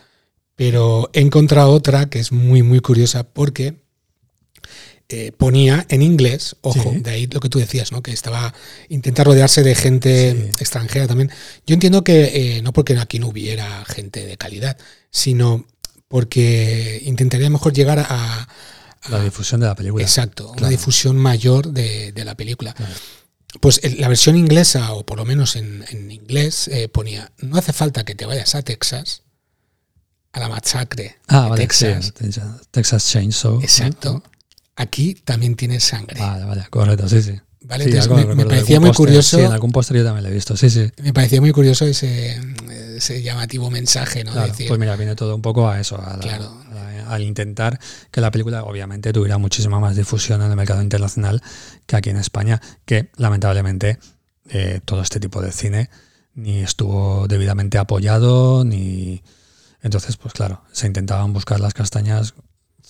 pero he encontrado otra que es muy, muy curiosa porque eh, ponía en inglés, ojo, Sí. de ahí lo que tú decías, ¿no? Que estaba intenta rodearse de gente Sí. extranjera también. Yo entiendo que eh, no porque aquí no hubiera gente de calidad, sino porque intentaría mejor llegar a, a- La difusión de la película. exacto, una difusión mayor de, de la película. Claro. Pues la versión inglesa, o por lo menos en, en inglés, eh, ponía, no hace falta que te vayas a Texas, a la masacre Ah, de vale, Texas. sí, Texas Chainsaw. Exacto. Aquí también tienes sangre. Vale, vale, correcto, sí, sí. ¿vale? Sí, Entonces, me, parecía muy curioso. Sí, en algún póster yo también lo he visto, sí, sí. Me parecía muy curioso ese, ese llamativo mensaje, ¿no? Claro, Decir, pues mira, viene todo un poco a eso, a la- Claro. Al intentar que la película obviamente tuviera muchísima más difusión en el mercado internacional que aquí en España, que lamentablemente eh, todo este tipo de cine ni estuvo debidamente apoyado, ni... Entonces, pues claro, se intentaban buscar las castañas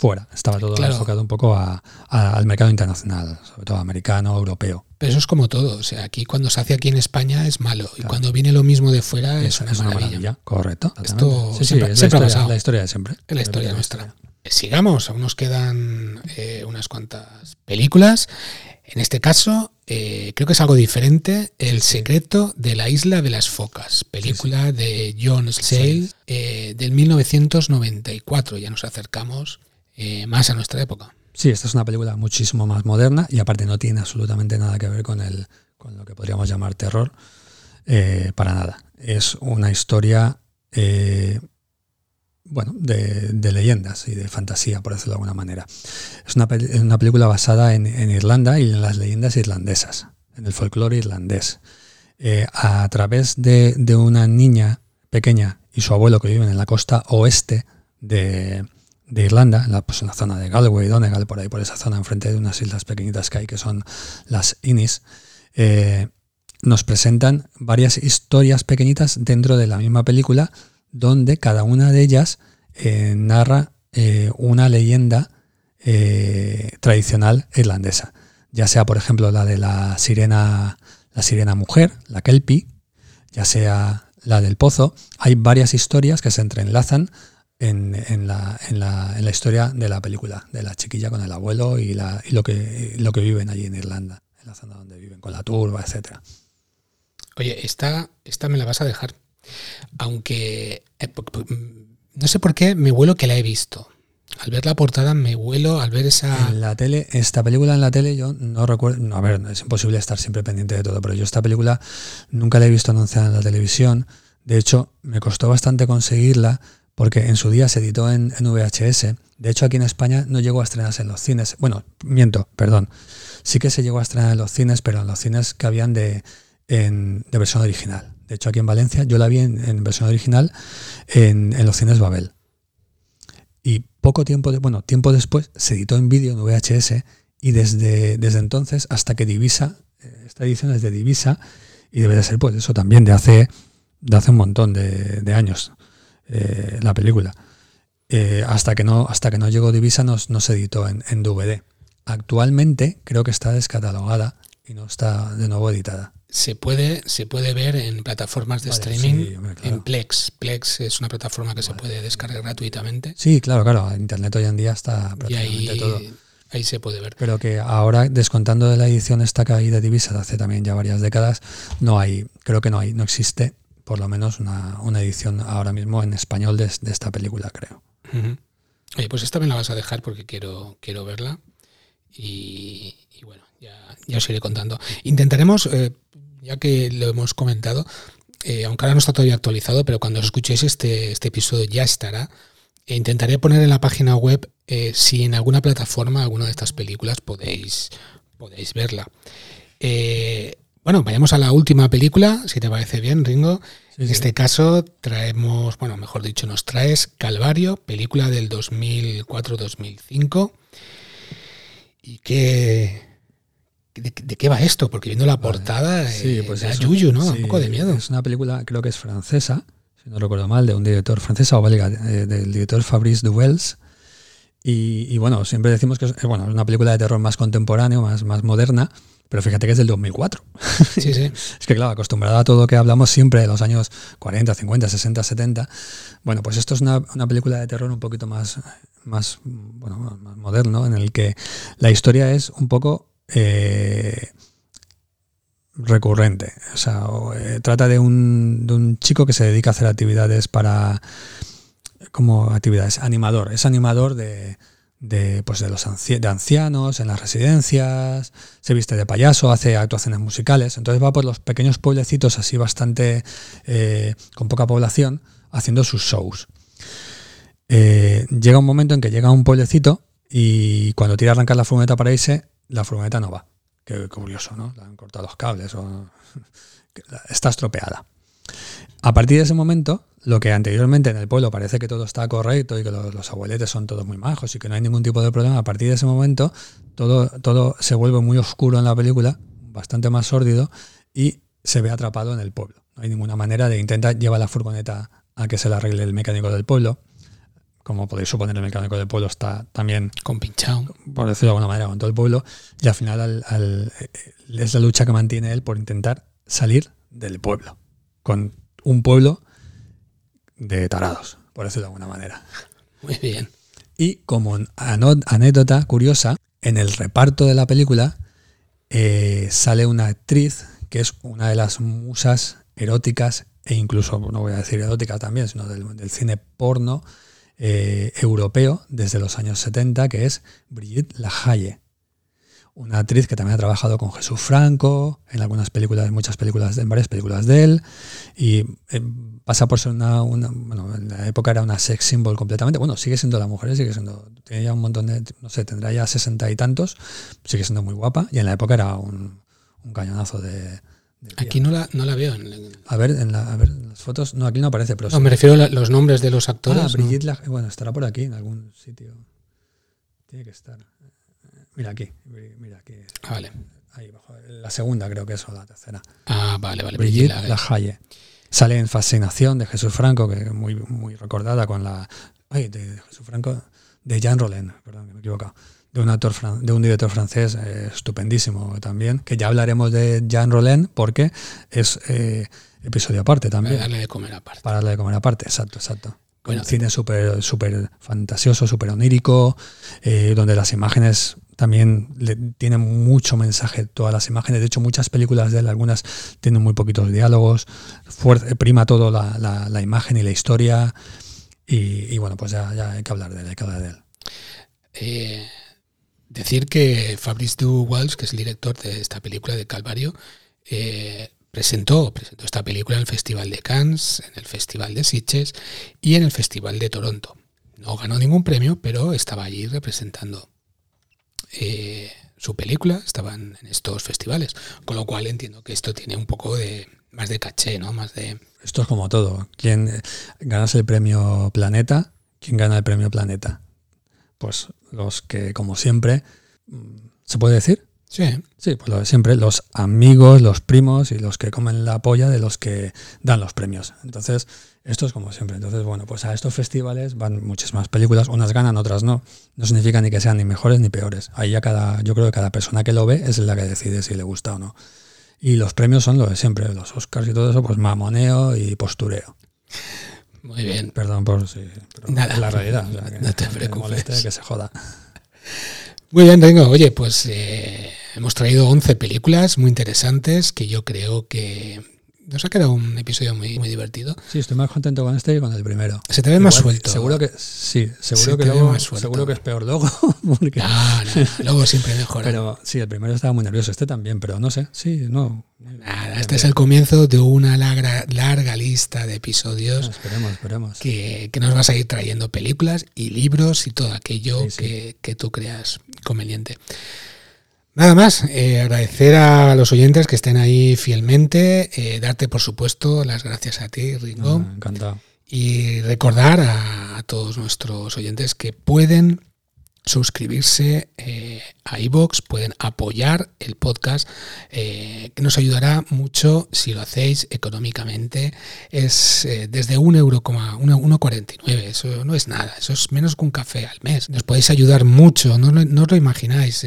fuera, estaba todo Claro. enfocado un poco a- a- al mercado internacional, sobre todo americano, europeo. Pero eso es como todo. O sea, aquí cuando se hace aquí en España es malo. Y cuando viene lo mismo de fuera es, una, maravilla. correcto. Esto. Sí, sí, siempre- es siempre ha la, historia, pasado. la historia de siempre. Es la historia nuestra. Sigamos, aún nos quedan eh, unas cuantas películas. En este caso, eh, creo que es algo diferente. El secreto de la isla de las focas, película de John Sayles eh, del 1994. Ya nos acercamos eh, más a nuestra época. Sí, esta es una película muchísimo más moderna y aparte no tiene absolutamente nada que ver con, el, con lo que podríamos llamar terror, eh, para nada. Es una historia, eh, bueno, de, leyendas y de fantasía, por decirlo de alguna manera. Es una, película basada en, Irlanda y en las leyendas irlandesas, en el folclore irlandés. A través de, de una niña pequeña y su abuelo que viven en la costa oeste de, de Irlanda, en la, pues la zona de Galway, Donegal, por ahí, por esa zona, enfrente de unas islas pequeñitas que hay, que son las Inis, eh, nos presentan varias historias pequeñitas dentro de la misma película, donde cada una de ellas eh, narra eh, una leyenda tradicional irlandesa. Ya sea, por ejemplo, la de la sirena, la sirena mujer, la Kelpie, ya sea la del pozo. Hay varias historias que se entrelazan en, en la, en, la, en la historia de la película, de la chiquilla con el abuelo y, la, y lo, que, lo que viven allí en Irlanda, en la zona donde viven, con la turba, etcétera. Oye, esta, esta me la vas a dejar. Aunque eh, no sé por qué me huelo que la he visto. Al ver la portada me huelo, al ver esa... En la tele, esta película en la tele yo no recuerdo, no, a ver, es imposible estar siempre pendiente de todo, pero yo esta película nunca la he visto anunciada en la televisión. De hecho, me costó bastante conseguirla porque en su día se editó en, VHS. De hecho, aquí en España no llegó a estrenarse en los cines. Bueno, miento, perdón. Sí que se llegó a estrenar en los cines, pero en los cines que habían de, versión original. De hecho, aquí en Valencia yo la vi en, versión original en, los cines Babel. Y poco tiempo, de, bueno, tiempo después se editó en vídeo en VHS y desde, entonces hasta que Divisa, eh, esta edición es de Divisa y debe de ser pues eso también de hace, de hace un montón de años eh, la película. Eh, hasta, que no, hasta que no llegó Divisa no, no se editó en, en DVD. Actualmente creo que está descatalogada y no está de nuevo editada. Se puede, se puede ver en plataformas de Vale, streaming, sí, hombre, claro. en Plex. Plex es una plataforma que se puede descargar gratuitamente Sí, claro, claro, Internet hoy en día está y prácticamente ahí, todo. ahí se puede ver. pero que ahora descontando de la edición esta que hay de Divisa de hace también ya varias décadas, no hay, creo que no hay, no existe por lo menos una, una edición ahora mismo en español de, esta película, creo. Oye, pues esta me la vas a dejar porque quiero, quiero verla. Y, y bueno, ya, ya os iré contando. Intentaremos, eh, ya que lo hemos comentado, eh, aunque ahora no está todavía actualizado, pero cuando os escuchéis este, este episodio ya estará. E intentaré poner en la página web eh, si en alguna plataforma alguna de estas películas podéis, podéis verla. Eh, bueno, vayamos a la última película, si te parece bien, Ringo. Sí, En sí. este caso traemos, bueno, mejor dicho, nos traes Calvario, película del 2004-2005. ¿Y qué, de, de qué va esto? Porque viendo la portada, Sí, eh, pues da yuyu, ¿no? Un poco de miedo. Es una película, creo que es francesa, si no recuerdo mal, de un director francesa o belga, eh, del director Fabrice Duels. Y, y bueno, siempre decimos que es, eh, bueno, es una película de terror más contemporáneo, más, más moderna, pero fíjate que es del 2004. Sí, sí. es que, claro, acostumbrada a todo lo que hablamos siempre de los años 40, 50, 60, 70, bueno, pues esto es una, una película de terror un poquito más, más, bueno, más moderno, en el que la historia es un poco... Eh, recurrente. O sea, eh, trata de un, de un chico que se dedica a hacer actividades para como actividades animador. Es animador de, de, pues de los de ancianos en las residencias, se viste de payaso, hace actuaciones musicales. Entonces va por los pequeños pueblecitos así bastante eh, con poca población haciendo sus shows. Eh, llega un momento en que llega a un pueblecito y cuando tira a arrancar la furgoneta para irse, la furgoneta no va. Qué curioso, ¿no? Le han cortado los cables está estropeada. A partir de ese momento, lo que anteriormente en el pueblo parece que todo está correcto y que los, abueletes son todos muy majos y que no hay ningún tipo de problema, a partir de ese momento todo, todo se vuelve muy oscuro en la película, bastante más sórdido y se ve atrapado en el pueblo. No hay ninguna manera de intentar llevar la furgoneta a que se la arregle el mecánico del pueblo. Como podéis suponer, el mecánico del pueblo está también compinchado, por decirlo de alguna manera, con todo el pueblo. Y al final es la lucha que mantiene él por intentar salir del pueblo. Con un pueblo de tarados, por decirlo de alguna manera. Muy bien. Y como anécdota curiosa, en el reparto de la película eh, sale una actriz que es una de las musas eróticas e incluso, no voy a decir erótica también, sino del, cine porno eh, europeo desde los años 70, que es Brigitte Lahaye una actriz que también ha trabajado con Jesús Franco en algunas películas, en muchas películas, en varias películas de él, y eh, pasa por ser una, bueno, en la época era una sex symbol completamente, bueno, sigue siendo la mujer, sigue siendo, tiene ya un montón de, no sé, tendrá ya sesenta y tantos, sigue siendo muy guapa, y en la época era un, cañonazo de... aquí no la, no la veo. a, ver, en la, a ver, en las fotos, no, aquí no aparece, pero... No, me refiero a los nombres de los actores. Ah, Brigitte, bueno, estará por aquí, en algún sitio. Tiene que estar. Mira aquí, mira aquí. Ah, vale. Ahí abajo. La segunda creo que es o la tercera. Ah, vale, vale. Brigitte Lahaye. Sale en Fascinación de Jesús Franco, que es muy, muy recordada con la... Ay, de Jesús Franco, de Jean Rollin, perdón, que me he equivocado. De un, actor, de un director francés eh, estupendísimo también, que ya hablaremos de Jean Rollin porque es eh, episodio aparte también. Para darle de comer aparte. Para darle de comer aparte, exacto, exacto. Bueno, cine súper super fantasioso, súper onírico, eh, donde las imágenes también le, tienen mucho mensaje, todas las imágenes. De hecho, muchas películas de él, algunas tienen muy poquitos diálogos, prima todo la, imagen y la historia. Y, bueno, pues ya, ya, hay que hablar de él, hay que hablar de él. Eh, decir que Fabrice Du Walsh, que es el director de esta película de Calvario, eh, presentó, presentó esta película en el Festival de Cannes, en el Festival de Sitges y en el Festival de Toronto. No ganó ningún premio, pero estaba allí representando eh, su película, estaban en estos festivales, con lo cual entiendo que esto tiene un poco de más de caché, ¿no? Más de esto es como todo. ¿Quién ganas el premio Planeta? ¿Quién gana el premio Planeta? Pues los que, como siempre, mm, ¿se puede decir? Sí. Sí, pues lo de siempre, los amigos, los primos y los que comen la polla de los que dan los premios. Entonces, esto es como siempre. Entonces, bueno, pues a estos festivales van muchísimas películas, unas ganan, otras no. No significa ni que sean ni mejores ni peores. Ahí ya cada, yo creo que cada persona que lo ve es la que decide si le gusta o no. Y los premios son lo de siempre, los Oscars y todo eso, pues mamoneo y postureo. Muy bien. Perdón por sí, Nada, la realidad. no te preocupes. que se joda. Muy bien, Ringo. Oye, pues eh, hemos traído 11 películas muy interesantes que yo creo que nos ha quedado un episodio muy, muy divertido. Sí, estoy más contento con este que con el primero. Se te ve más suelto. Seguro que sí, seguro que luego, seguro que es peor luego. Porque... No, no, luego siempre mejora. Pero sí, el primero estaba muy nervioso, este también, pero no sé, sí, no. Nada, este es el comienzo de una larga, larga lista de episodios. Ah, esperemos, esperemos. Que, que, nos vas a ir trayendo películas y libros y todo aquello Que, que tú creas conveniente. Nada más, eh, agradecer a los oyentes que estén ahí fielmente, eh, darte por supuesto las gracias a ti, Ringo. encantado. Y recordar a, todos nuestros oyentes que pueden suscribirse eh, a iVoox, pueden apoyar el podcast, eh, que nos ayudará mucho si lo hacéis económicamente. Es eh, desde 1,49€, eso no es nada, eso es menos que un café al mes. Nos podéis ayudar mucho, no, no os lo imagináis.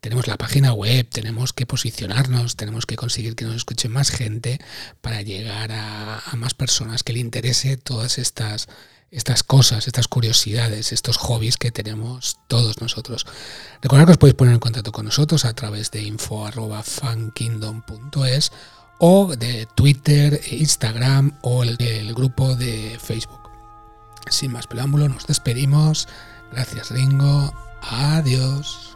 tenemos la página web, tenemos que posicionarnos, tenemos que conseguir que nos escuche más gente para llegar a, a más personas que le interese todas estas estas cosas, estas curiosidades, estos hobbies que tenemos todos nosotros. Recordad que os podéis poner en contacto con nosotros a través de info.fankingdom.es o de Twitter, Instagram o el, el grupo de Facebook. Sin más preámbulo, nos despedimos. Gracias Ringo. Adiós.